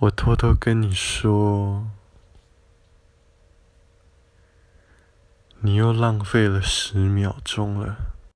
我偷偷跟你说你又浪费了十秒钟了。